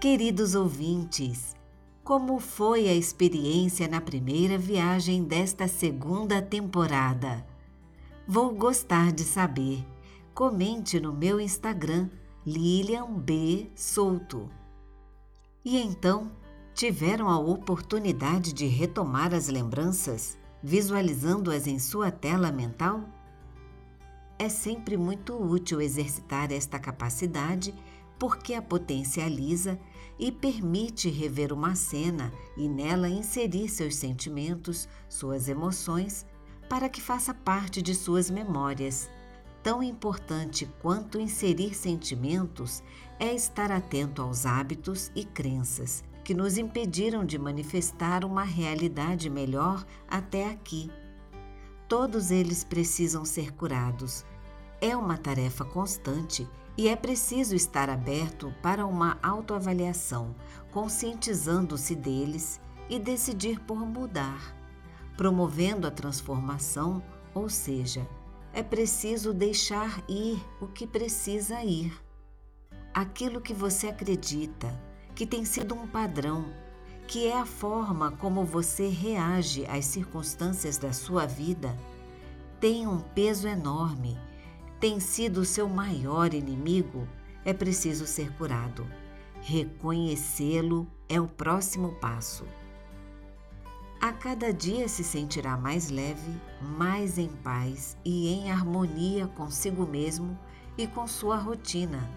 Queridos ouvintes, como foi a experiência na primeira viagem desta segunda temporada? Vou gostar de saber. Comente no meu Instagram, Lilian B. Souto. E então, tiveram a oportunidade de retomar as lembranças, visualizando-as em sua tela mental? É sempre muito útil exercitar esta capacidade porque a potencializa e permite rever uma cena e nela inserir seus sentimentos, suas emoções, para que faça parte de suas memórias. Tão importante quanto inserir sentimentos é estar atento aos hábitos e crenças que nos impediram de manifestar uma realidade melhor até aqui. Todos eles precisam ser curados. É uma tarefa constante e é preciso estar aberto para uma autoavaliação, conscientizando-se deles e decidir por mudar, promovendo a transformação, ou seja, é preciso deixar ir o que precisa ir. Aquilo que você acredita, que tem sido um padrão, que é a forma como você reage às circunstâncias da sua vida, tem um peso enorme tem sido seu maior inimigo, é preciso ser curado. Reconhecê-lo é o próximo passo. A cada dia se sentirá mais leve, mais em paz e em harmonia consigo mesmo e com sua rotina,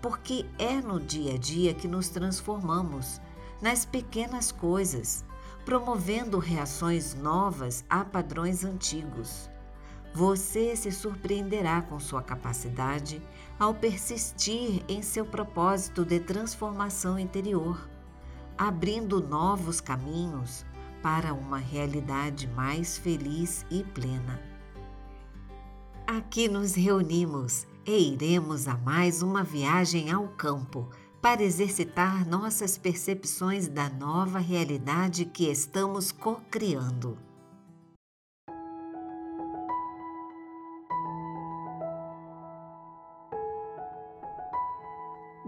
porque é no dia a dia que nos transformamos, nas pequenas coisas, promovendo reações novas a padrões antigos. Você se surpreenderá com sua capacidade ao persistir em seu propósito de transformação interior, abrindo novos caminhos para uma realidade mais feliz e plena. Aqui nos reunimos e iremos a mais uma viagem ao campo para exercitar nossas percepções da nova realidade que estamos co-criando.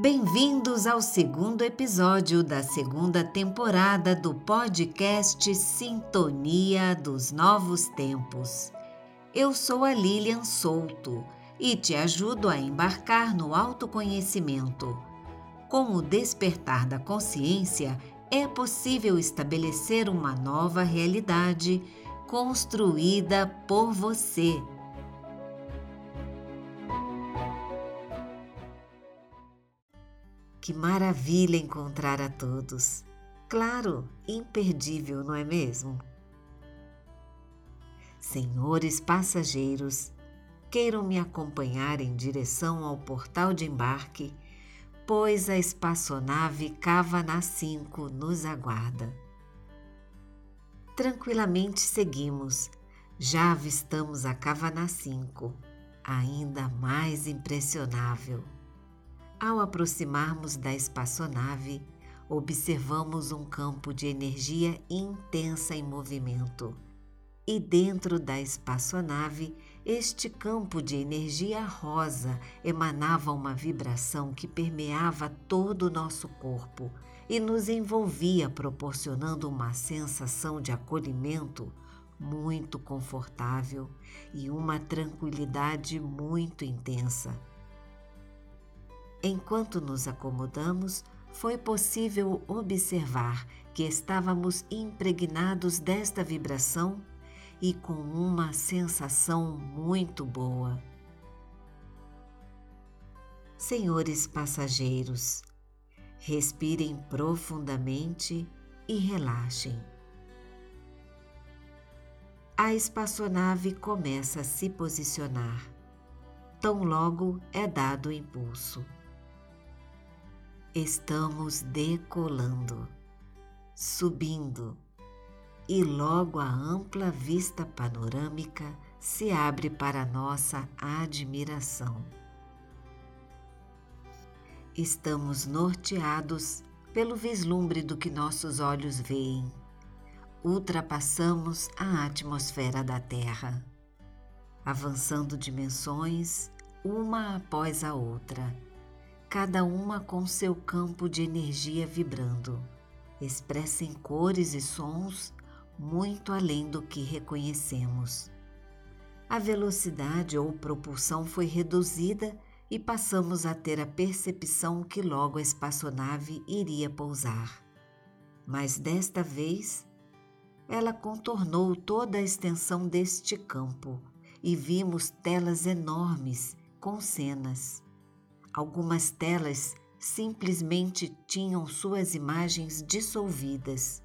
Bem-vindos ao segundo episódio da segunda temporada do podcast Sintonia dos Novos Tempos. Eu sou a Lilian Souto e te ajudo a embarcar no autoconhecimento. Com o despertar da consciência, é possível estabelecer uma nova realidade construída por você Que maravilha encontrar a todos! Claro, imperdível, não é mesmo? Senhores passageiros, queiram me acompanhar em direção ao portal de embarque, pois a espaçonave Cavana 5 nos aguarda. Tranquilamente seguimos, já avistamos a Cavana 5, ainda mais impressionável. Ao aproximarmos da espaçonave, observamos um campo de energia intensa em movimento. E dentro da espaçonave, este campo de energia rosa emanava uma vibração que permeava todo o nosso corpo e nos envolvia, proporcionando uma sensação de acolhimento muito confortável e uma tranquilidade muito intensa. Enquanto nos acomodamos, foi possível observar que estávamos impregnados desta vibração e com uma sensação muito boa. Senhores passageiros, respirem profundamente e relaxem. A espaçonave começa a se posicionar. Tão logo é dado o impulso. Estamos decolando, subindo, e logo a ampla vista panorâmica se abre para nossa admiração. Estamos norteados pelo vislumbre do que nossos olhos veem. Ultrapassamos a atmosfera da Terra, avançando dimensões uma após a outra cada uma com seu campo de energia vibrando. Expressa em cores e sons muito além do que reconhecemos. A velocidade ou propulsão foi reduzida e passamos a ter a percepção que logo a espaçonave iria pousar. Mas desta vez, ela contornou toda a extensão deste campo e vimos telas enormes com cenas. Algumas telas simplesmente tinham suas imagens dissolvidas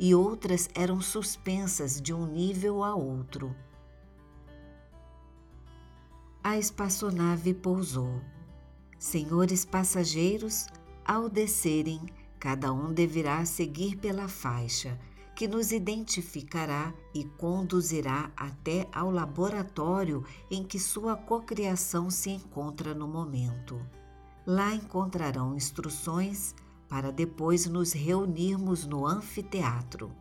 e outras eram suspensas de um nível a outro a espaçonave pousou. Senhores passageiros, ao descerem, cada um deverá seguir pela faixa que nos identificará e conduzirá até ao laboratório em que sua cocriação se encontra no momento. Lá encontrarão instruções para depois nos reunirmos no anfiteatro.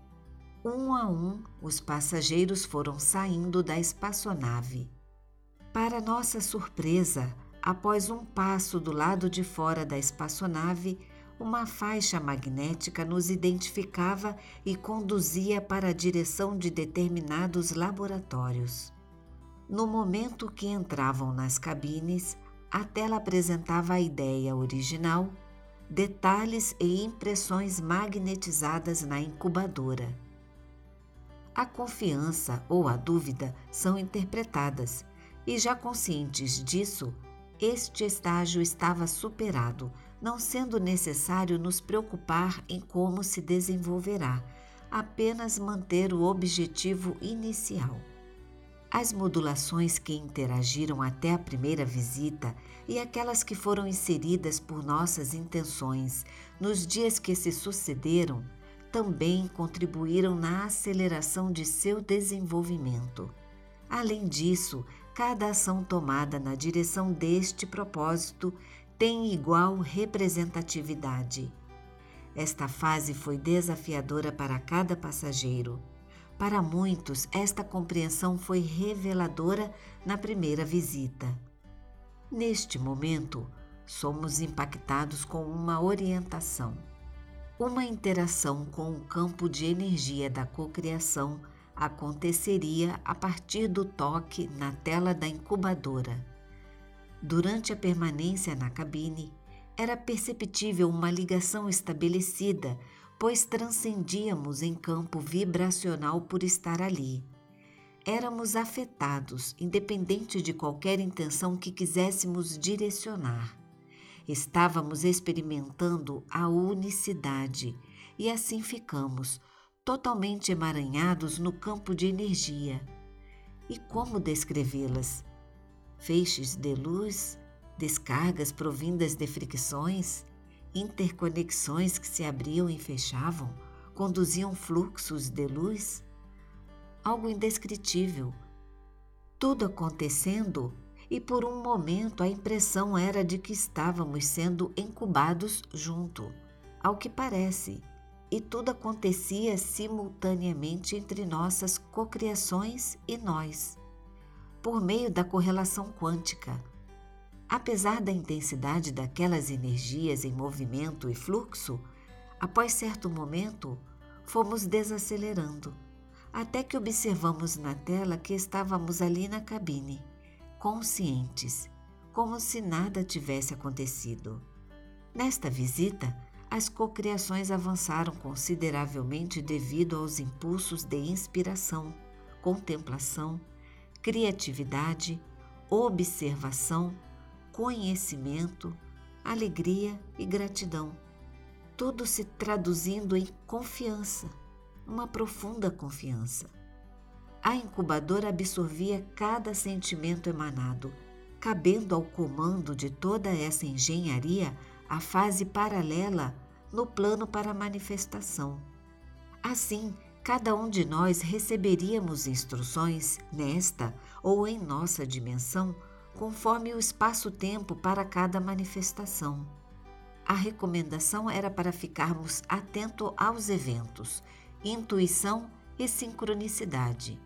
Um a um, os passageiros foram saindo da espaçonave. Para nossa surpresa, após um passo do lado de fora da espaçonave, uma faixa magnética nos identificava e conduzia para a direção de determinados laboratórios. No momento que entravam nas cabines, a tela apresentava a ideia original, detalhes e impressões magnetizadas na incubadora. A confiança ou a dúvida são interpretadas e já conscientes disso, este estágio estava superado, não sendo necessário nos preocupar em como se desenvolverá, apenas manter o objetivo inicial. As modulações que interagiram até a primeira visita e aquelas que foram inseridas por nossas intenções nos dias que se sucederam também contribuíram na aceleração de seu desenvolvimento. Além disso, cada ação tomada na direção deste propósito tem igual representatividade. Esta fase foi desafiadora para cada passageiro. Para muitos, esta compreensão foi reveladora na primeira visita. Neste momento, somos impactados com uma orientação. Uma interação com o campo de energia da cocriação aconteceria a partir do toque na tela da incubadora. Durante a permanência na cabine, era perceptível uma ligação estabelecida, pois transcendíamos em campo vibracional por estar ali. Éramos afetados, independente de qualquer intenção que quiséssemos direcionar. Estávamos experimentando a unicidade e assim ficamos totalmente emaranhados no campo de energia. E como descrevê-las? Feixes de luz, descargas provindas de fricções, interconexões que se abriam e fechavam, conduziam fluxos de luz? Algo indescritível. Tudo acontecendo e por um momento a impressão era de que estávamos sendo incubados junto, ao que parece e tudo acontecia simultaneamente entre nossas cocriações e nós, por meio da correlação quântica. Apesar da intensidade daquelas energias em movimento e fluxo, após certo momento, fomos desacelerando, até que observamos na tela que estávamos ali na cabine, conscientes, como se nada tivesse acontecido. Nesta visita, as cocriações avançaram consideravelmente devido aos impulsos de inspiração, contemplação, criatividade, observação, conhecimento, alegria e gratidão. Tudo se traduzindo em confiança, uma profunda confiança. A incubadora absorvia cada sentimento emanado, cabendo ao comando de toda essa engenharia a fase paralela no plano para manifestação. Assim, cada um de nós receberíamos instruções nesta ou em nossa dimensão, conforme o espaço-tempo para cada manifestação. A recomendação era para ficarmos atentos aos eventos, intuição e sincronicidade.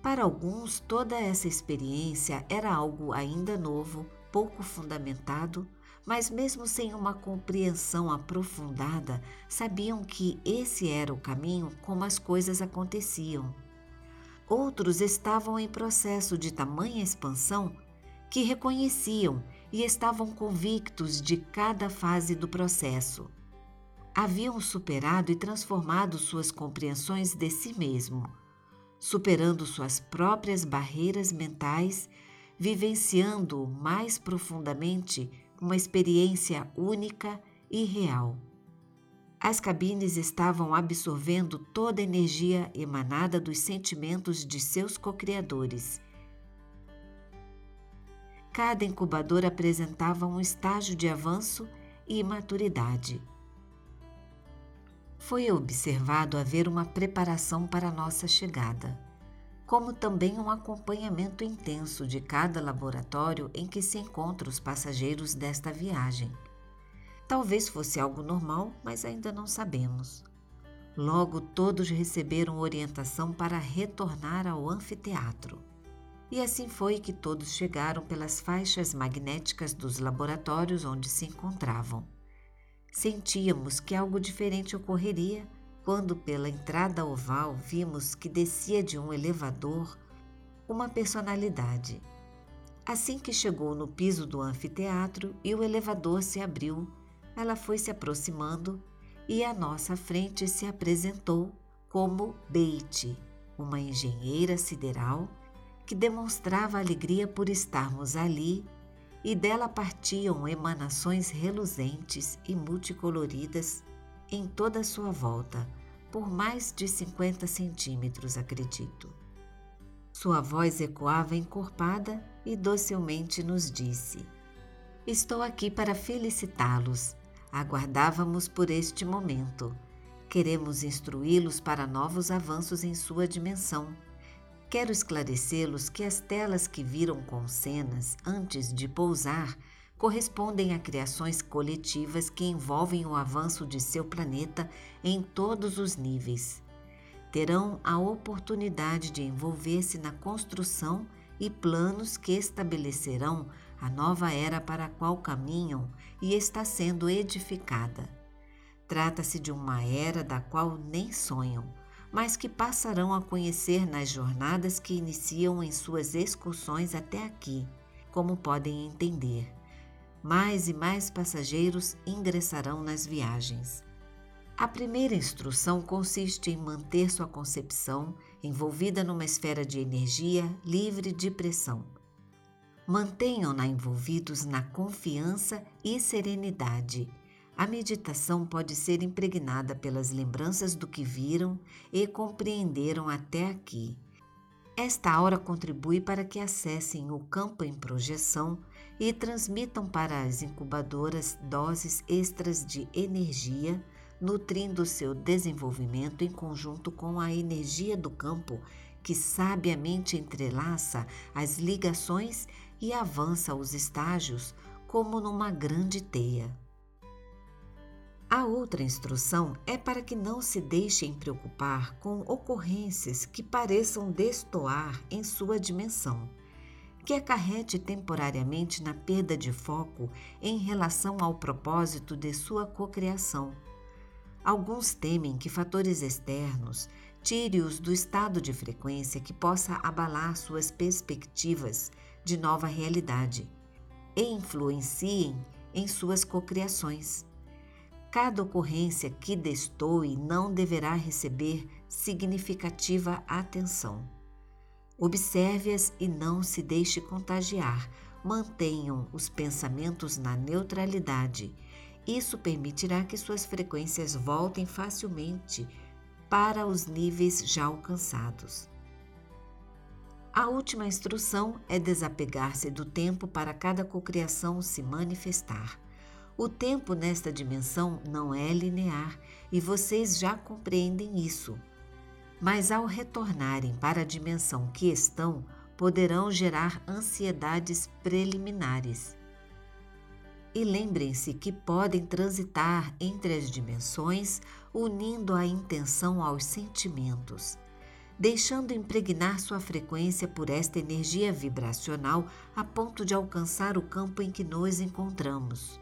Para alguns, toda essa experiência era algo ainda novo, pouco fundamentado, mas, mesmo sem uma compreensão aprofundada, sabiam que esse era o caminho como as coisas aconteciam. Outros estavam em processo de tamanha expansão que reconheciam e estavam convictos de cada fase do processo. Haviam superado e transformado suas compreensões de si mesmo, superando suas próprias barreiras mentais, vivenciando mais profundamente uma experiência única e real. As cabines estavam absorvendo toda a energia emanada dos sentimentos de seus co-criadores. Cada incubador apresentava um estágio de avanço e maturidade. Foi observado haver uma preparação para nossa chegada, como também um acompanhamento intenso de cada laboratório em que se encontram os passageiros desta viagem. Talvez fosse algo normal, mas ainda não sabemos. Logo, todos receberam orientação para retornar ao anfiteatro. E assim foi que todos chegaram pelas faixas magnéticas dos laboratórios onde se encontravam. Sentíamos que algo diferente ocorreria quando, pela entrada oval, vimos que descia de um elevador uma personalidade. Assim que chegou no piso do anfiteatro e o elevador se abriu, ela foi se aproximando e à nossa frente se apresentou como Beite, uma engenheira sideral que demonstrava alegria por estarmos ali e dela partiam emanações reluzentes e multicoloridas em toda a sua volta, por mais de 50 centímetros, acredito. Sua voz ecoava encorpada e docilmente nos disse: Estou aqui para felicitá-los Aguardávamos por este momento. Queremos instruí-los para novos avanços em sua dimensão. Quero esclarecê-los que as telas que viram com cenas antes de pousar correspondem a criações coletivas que envolvem o avanço de seu planeta em todos os níveis. Terão a oportunidade de envolver-se na construção e planos que estabelecerão a nova era para a qual caminham e está sendo edificada. Trata-se de uma era da qual nem sonham, mas que passarão a conhecer nas jornadas que iniciam em suas excursões até aqui, como podem entender. Mais e mais passageiros ingressarão nas viagens. A primeira instrução consiste em manter sua concepção envolvida numa esfera de energia livre de pressão Mantenham-na envolvidos na confiança e serenidade. A meditação pode ser impregnada pelas lembranças do que viram e compreenderam até aqui. Esta aura contribui para que acessem o campo em projeção e transmitam para as incubadoras doses extras de energia, nutrindo seu desenvolvimento em conjunto com a energia do campo que sabiamente entrelaça as ligações e avança os estágios como numa grande teia. A outra instrução é para que não se deixem preocupar com ocorrências que pareçam destoar em sua dimensão, que acarrete temporariamente na perda de foco em relação ao propósito de sua cocriação. Alguns temem que fatores externos tire-os do estado de frequência que possa abalar suas perspectivas de nova realidade e influenciem em suas cocriações. Cada ocorrência que destoe não deverá receber significativa atenção. Observe-as e não se deixe contagiar. Mantenham os pensamentos na neutralidade. Isso permitirá que suas frequências voltem facilmente para os níveis já alcançados. A última instrução é desapegar-se do tempo para cada cocriação se manifestar. O tempo nesta dimensão não é linear e vocês já compreendem isso. Mas ao retornarem para a dimensão que estão, poderão gerar ansiedades preliminares. E lembrem-se que podem transitar entre as dimensões, unindo a intenção aos sentimentos deixando impregnar sua frequência por esta energia vibracional a ponto de alcançar o campo em que nos encontramos.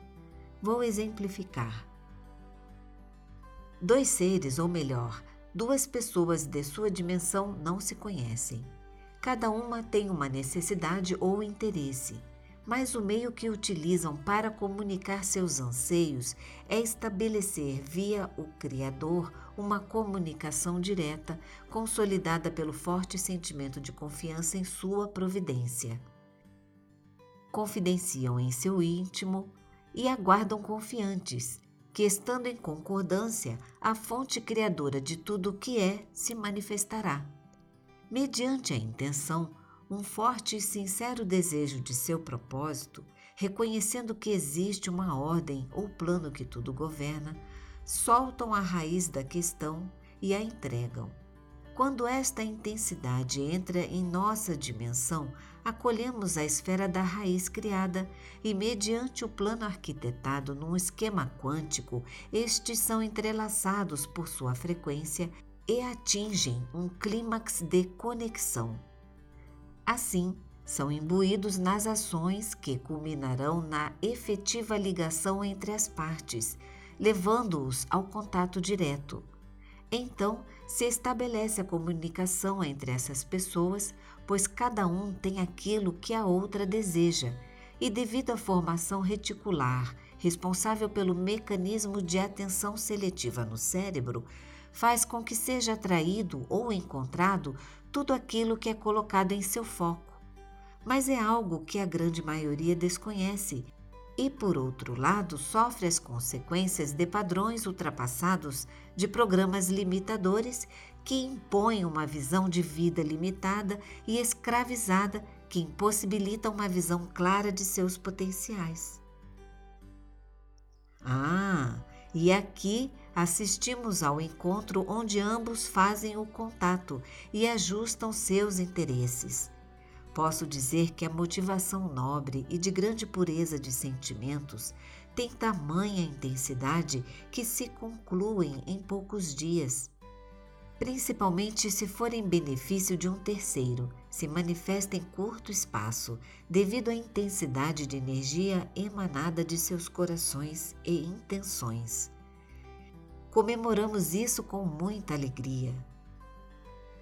Vou exemplificar. Dois seres, ou melhor, duas pessoas de sua dimensão não se conhecem. Cada uma tem uma necessidade ou interesse, mas o meio que utilizam para comunicar seus anseios é estabelecer via o Criador uma comunicação direta, consolidada pelo forte sentimento de confiança em sua providência. Confidenciam em seu íntimo e aguardam confiantes que, estando em concordância, a fonte criadora de tudo o que é se manifestará. Mediante a intenção, um forte e sincero desejo de seu propósito, reconhecendo que existe uma ordem ou plano que tudo governa, soltam a raiz da questão e a entregam. Quando esta intensidade entra em nossa dimensão, acolhemos a esfera da raiz criada e, mediante o plano arquitetado num esquema quântico, estes são entrelaçados por sua frequência e atingem um clímax de conexão. Assim, são imbuídos nas ações que culminarão na efetiva ligação entre as partes, levando-os ao contato direto. Então, se estabelece a comunicação entre essas pessoas, pois cada um tem aquilo que a outra deseja, e devido à formação reticular, responsável pelo mecanismo de atenção seletiva no cérebro, faz com que seja atraído ou encontrado tudo aquilo que é colocado em seu foco. Mas é algo que a grande maioria desconhece e, por outro lado, sofre as consequências de padrões ultrapassados de programas limitadores que impõem uma visão de vida limitada e escravizada que impossibilita uma visão clara de seus potenciais. Ah, e aqui assistimos ao encontro onde ambos fazem o contato e ajustam seus interesses. Posso dizer que a motivação nobre e de grande pureza de sentimentos tem tamanha intensidade que se concluem em poucos dias. Principalmente se for em benefício de um terceiro, se manifesta em curto espaço, devido à intensidade de energia emanada de seus corações e intenções. Comemoramos isso com muita alegria.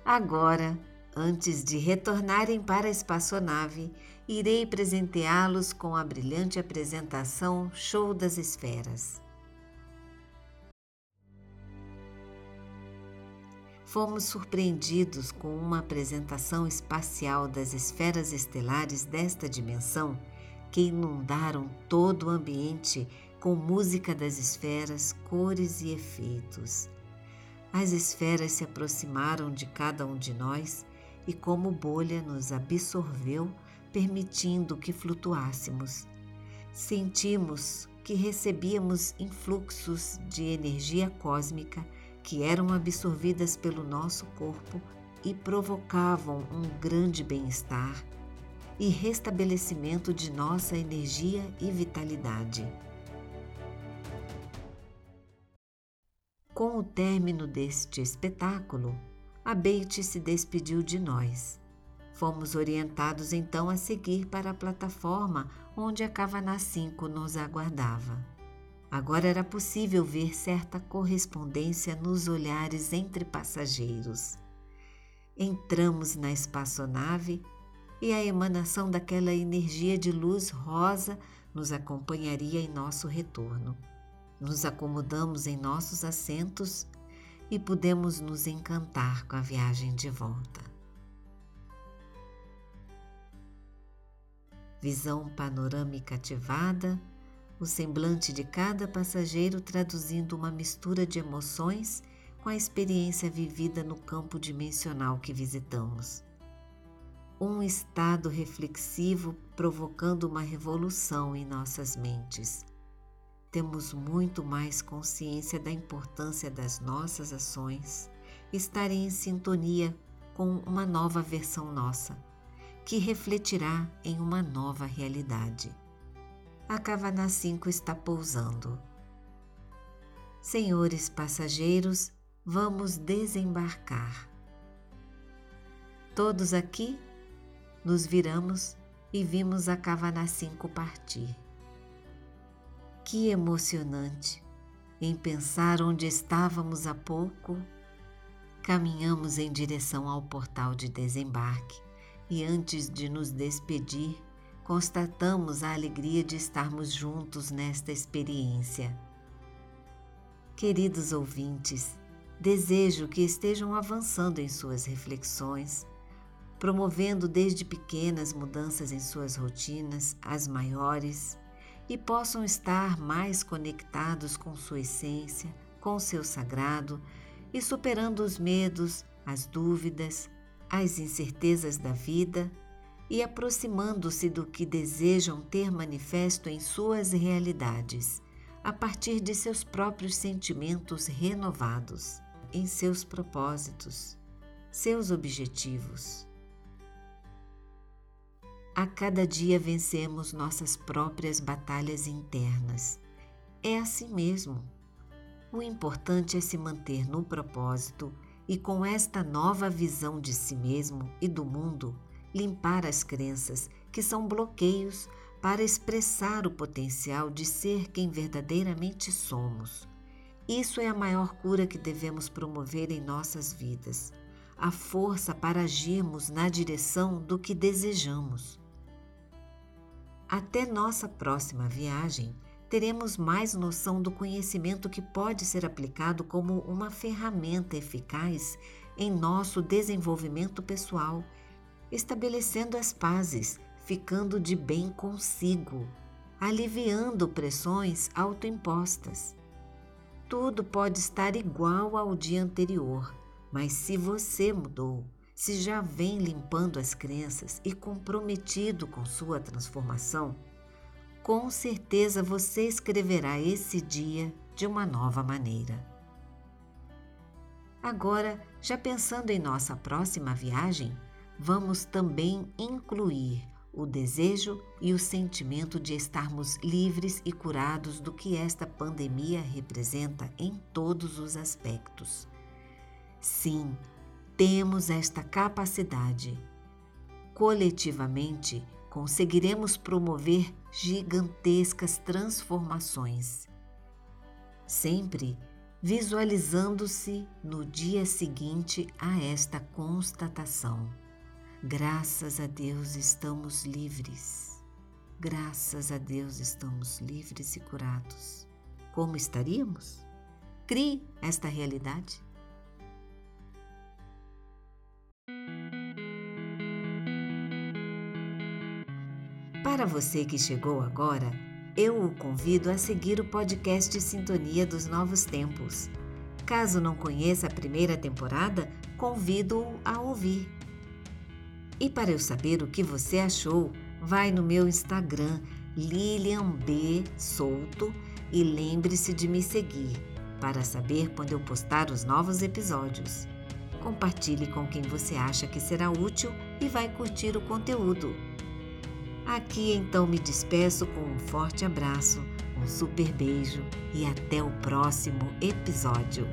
Agora, Antes de retornarem para a espaçonave, irei presenteá-los com a brilhante apresentação Show das Esferas. Fomos surpreendidos com uma apresentação espacial das esferas estelares desta dimensão que inundaram todo o ambiente com música das esferas, cores e efeitos. As esferas se aproximaram de cada um de nós e, como bolha, nos absorveu, permitindo que flutuássemos. Sentimos que recebíamos influxos de energia cósmica que eram absorvidas pelo nosso corpo e provocavam um grande bem-estar e restabelecimento de nossa energia e vitalidade. Com o término deste espetáculo, a Beite se despediu de nós. Fomos orientados então a seguir para a plataforma onde a Cavaná 5 nos aguardava. Agora era possível ver certa correspondência nos olhares entre passageiros. Entramos na espaçonave e a emanação daquela energia de luz rosa nos acompanharia em nosso retorno. Nos acomodamos em nossos assentos e pudemos nos encantar com a viagem de volta. Visão panorâmica ativada, o semblante de cada passageiro traduzindo uma mistura de emoções com a experiência vivida no campo dimensional que visitamos. Um estado reflexivo provocando uma revolução em nossas mentes temos muito mais consciência da importância das nossas ações estarem em sintonia com uma nova versão nossa, que refletirá em uma nova realidade. A Cavana 5 está pousando. Senhores passageiros, vamos desembarcar. Todos aqui nos viramos e vimos a Cavana 5 partir. Que emocionante! Em pensar onde estávamos há pouco, caminhamos em direção ao portal de desembarque e antes de nos despedir, constatamos a alegria de estarmos juntos nesta experiência. Queridos ouvintes, desejo que estejam avançando em suas reflexões, promovendo desde pequenas mudanças em suas rotinas, as maiores, e possam estar mais conectados com sua essência, com seu sagrado e superando os medos, as dúvidas, as incertezas da vida e aproximando-se do que desejam ter manifesto em suas realidades, a partir de seus próprios sentimentos renovados, em seus propósitos, seus objetivos. A cada dia vencemos nossas próprias batalhas internas. É assim mesmo. O importante é se manter no propósito e, com esta nova visão de si mesmo e do mundo, limpar as crenças que são bloqueios para expressar o potencial de ser quem verdadeiramente somos. Isso é a maior cura que devemos promover em nossas vidas, a força para agirmos na direção do que desejamos. Até nossa próxima viagem, teremos mais noção do conhecimento que pode ser aplicado como uma ferramenta eficaz em nosso desenvolvimento pessoal estabelecendo as pazes, ficando de bem consigo, aliviando pressões autoimpostas. Tudo pode estar igual ao dia anterior, mas se você mudou, se já vem limpando as crenças e comprometido com sua transformação, com certeza você escreverá esse dia de uma nova maneira. Agora, já pensando em nossa próxima viagem, vamos também incluir o desejo e o sentimento de estarmos livres e curados do que esta pandemia representa em todos os aspectos. Sim, temos esta capacidade. Coletivamente, conseguiremos promover gigantescas transformações. Sempre visualizando-se no dia seguinte a esta constatação. Graças a Deus estamos livres. Graças a Deus estamos livres e curados. Como estaríamos? Crie esta realidade. Para você que chegou agora, eu o convido a seguir o podcast Sintonia dos Novos Tempos. Caso não conheça a primeira temporada, convido-o a ouvir e para eu saber o que você achou, vai no meu Instagram Lilian B e lembre-se de me seguir para saber quando eu postar os novos episódios. Compartilhe com quem você acha que será útil e vai curtir o conteúdo. Aqui então me despeço com um forte abraço, um super beijo e até o próximo episódio.